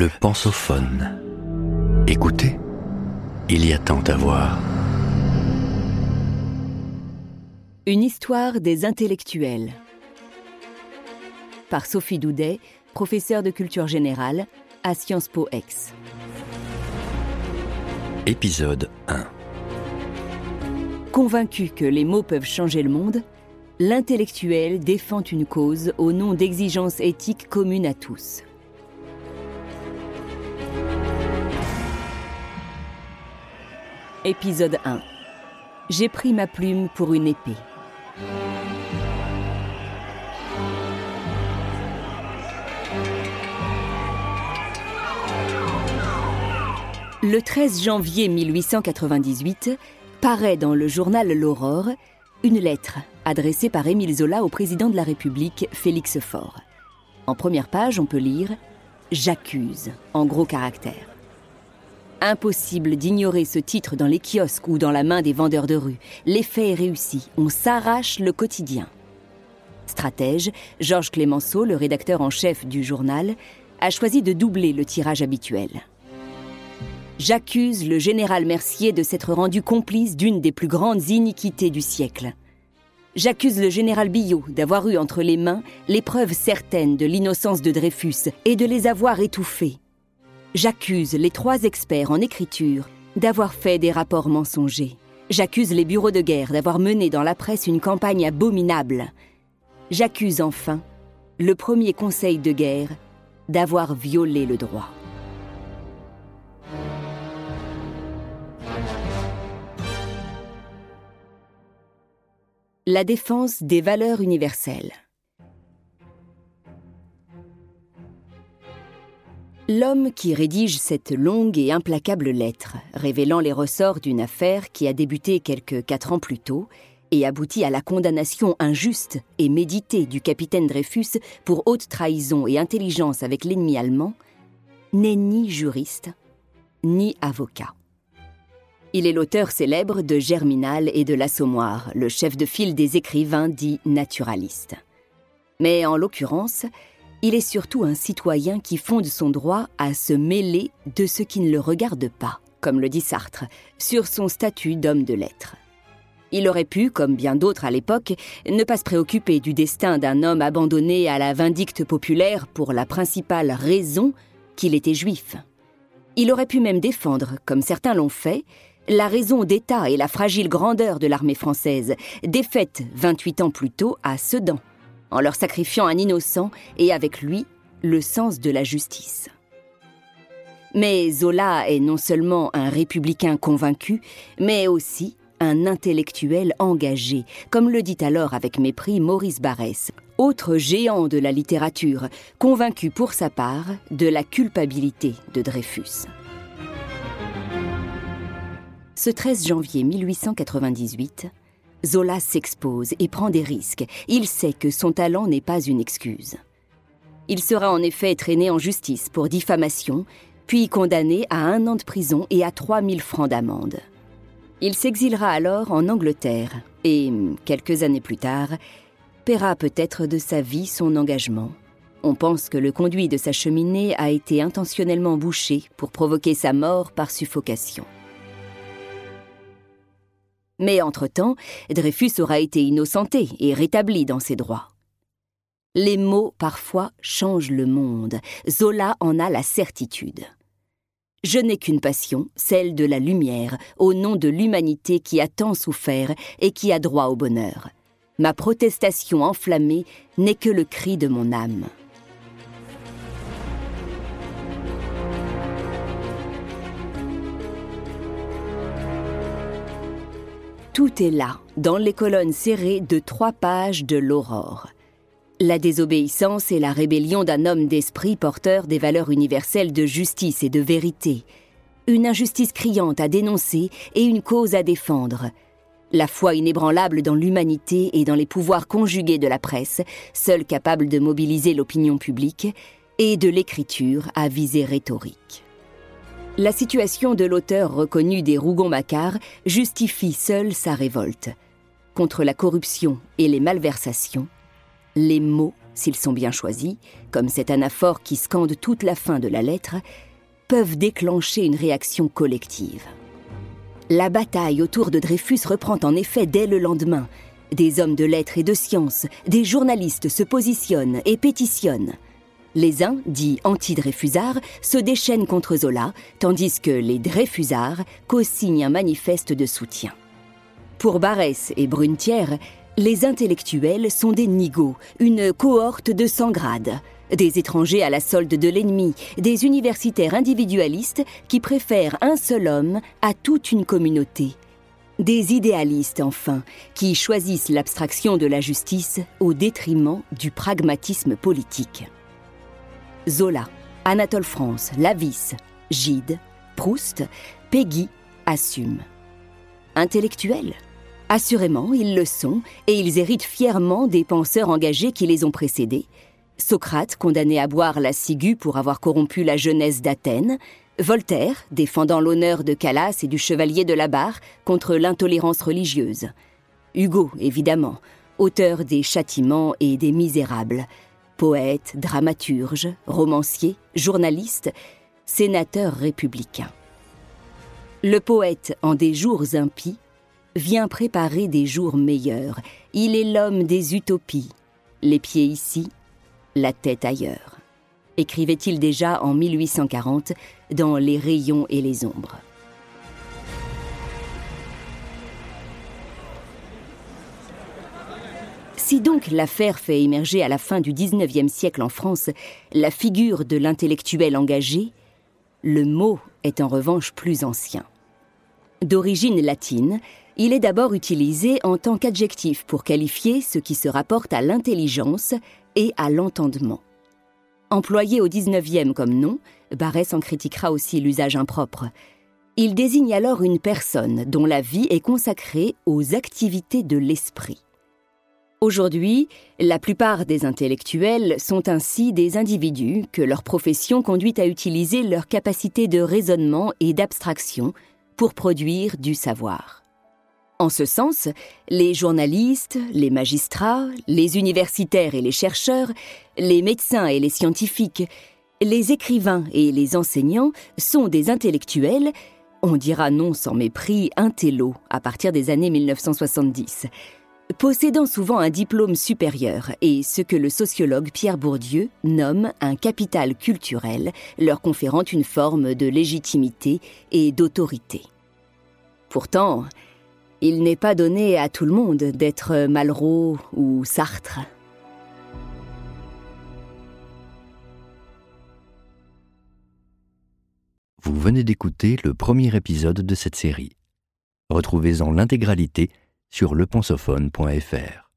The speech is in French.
Le pensophone. Écoutez, il y a tant à voir. Une histoire des intellectuels. Par Sophie Doudet, professeure de culture générale à Sciences Po Ex. Épisode 1. Convaincu que les mots peuvent changer le monde, l'intellectuel défend une cause au nom d'exigences éthiques communes à tous. Épisode 1. J'ai pris ma plume pour une épée. Le 13 janvier 1898, paraît dans le journal L'Aurore une lettre adressée par Émile Zola au président de la République, Félix Faure. En première page, on peut lire J'accuse, en gros caractères. Impossible d'ignorer ce titre dans les kiosques ou dans la main des vendeurs de rue. L'effet est réussi, on s'arrache le quotidien. Stratège, Georges Clémenceau, le rédacteur en chef du journal, a choisi de doubler le tirage habituel. J'accuse le général Mercier de s'être rendu complice d'une des plus grandes iniquités du siècle. J'accuse le général Billot d'avoir eu entre les mains les preuves certaines de l'innocence de Dreyfus et de les avoir étouffées. J'accuse les trois experts en écriture d'avoir fait des rapports mensongers. J'accuse les bureaux de guerre d'avoir mené dans la presse une campagne abominable. J'accuse enfin le premier conseil de guerre d'avoir violé le droit. La défense des valeurs universelles. L'homme qui rédige cette longue et implacable lettre, révélant les ressorts d'une affaire qui a débuté quelques quatre ans plus tôt et abouti à la condamnation injuste et méditée du capitaine Dreyfus pour haute trahison et intelligence avec l'ennemi allemand, n'est ni juriste ni avocat. Il est l'auteur célèbre de Germinal et de l'Assommoir, le chef de file des écrivains dits naturalistes. Mais en l'occurrence, il est surtout un citoyen qui fonde son droit à se mêler de ce qui ne le regarde pas, comme le dit Sartre, sur son statut d'homme de lettres. Il aurait pu, comme bien d'autres à l'époque, ne pas se préoccuper du destin d'un homme abandonné à la vindicte populaire pour la principale raison qu'il était juif. Il aurait pu même défendre, comme certains l'ont fait, la raison d'État et la fragile grandeur de l'armée française, défaite 28 ans plus tôt à Sedan, en leur sacrifiant un innocent et avec lui le sens de la justice. Mais Zola est non seulement un républicain convaincu, mais aussi un intellectuel engagé, comme le dit alors avec mépris Maurice Barrès, autre géant de la littérature, convaincu pour sa part de la culpabilité de Dreyfus. Ce 13 janvier 1898, Zola s'expose et prend des risques. Il sait que son talent n'est pas une excuse. Il sera en effet traîné en justice pour diffamation, puis condamné à un an de prison et à 3000 francs d'amende. Il s'exilera alors en Angleterre et, quelques années plus tard, paiera peut-être de sa vie son engagement. On pense que le conduit de sa cheminée a été intentionnellement bouché pour provoquer sa mort par suffocation. Mais entre-temps, Dreyfus aura été innocenté et rétabli dans ses droits. Les mots, parfois, changent le monde. Zola en a la certitude. Je n'ai qu'une passion, celle de la lumière, au nom de l'humanité qui a tant souffert et qui a droit au bonheur. Ma protestation enflammée n'est que le cri de mon âme. Tout est là, dans les colonnes serrées de trois pages de l'Aurore. La désobéissance et la rébellion d'un homme d'esprit porteur des valeurs universelles de justice et de vérité. Une injustice criante à dénoncer et une cause à défendre. La foi inébranlable dans l'humanité et dans les pouvoirs conjugués de la presse, seule capable de mobiliser l'opinion publique, et de l'écriture à visée rhétorique. La situation de l'auteur reconnu des Rougon-Macquart justifie seule sa révolte. Contre la corruption et les malversations, les mots s'ils sont bien choisis, comme cet anaphore qui scande toute la fin de la lettre, peuvent déclencher une réaction collective. La bataille autour de Dreyfus reprend en effet dès le lendemain. Des hommes de lettres et de sciences, des journalistes se positionnent et pétitionnent. Les uns, dits anti-Dreyfusards, se déchaînent contre Zola, tandis que les Dreyfusards co-signent un manifeste de soutien. Pour Barès et Brunetière, les intellectuels sont des nigauds, une cohorte de 100 grades, des étrangers à la solde de l'ennemi, des universitaires individualistes qui préfèrent un seul homme à toute une communauté. Des idéalistes, enfin, qui choisissent l'abstraction de la justice au détriment du pragmatisme politique. Zola, Anatole France, Lavis, Gide, Proust, Peggy assument. Intellectuels Assurément, ils le sont, et ils héritent fièrement des penseurs engagés qui les ont précédés. Socrate, condamné à boire la ciguë pour avoir corrompu la jeunesse d'Athènes, Voltaire, défendant l'honneur de Calas et du chevalier de la Barre contre l'intolérance religieuse. Hugo, évidemment, auteur des Châtiments et des Misérables, poète, dramaturge, romancier, journaliste, sénateur républicain. Le poète, en des jours impies, vient préparer des jours meilleurs. Il est l'homme des utopies, les pieds ici, la tête ailleurs. Écrivait-il déjà en 1840 dans Les rayons et les ombres. Si donc l'affaire fait émerger à la fin du XIXe siècle en France la figure de l'intellectuel engagé, le mot est en revanche plus ancien. D'origine latine, il est d'abord utilisé en tant qu'adjectif pour qualifier ce qui se rapporte à l'intelligence et à l'entendement. Employé au XIXe comme nom, Barès en critiquera aussi l'usage impropre. Il désigne alors une personne dont la vie est consacrée aux activités de l'esprit. Aujourd'hui, la plupart des intellectuels sont ainsi des individus que leur profession conduit à utiliser leur capacité de raisonnement et d'abstraction pour produire du savoir. En ce sens, les journalistes, les magistrats, les universitaires et les chercheurs, les médecins et les scientifiques, les écrivains et les enseignants sont des intellectuels, on dira non sans mépris, intello à partir des années 1970 possédant souvent un diplôme supérieur et ce que le sociologue Pierre Bourdieu nomme un capital culturel, leur conférant une forme de légitimité et d'autorité. Pourtant, il n'est pas donné à tout le monde d'être Malraux ou Sartre. Vous venez d'écouter le premier épisode de cette série. Retrouvez-en l'intégralité sur lepensophone.fr.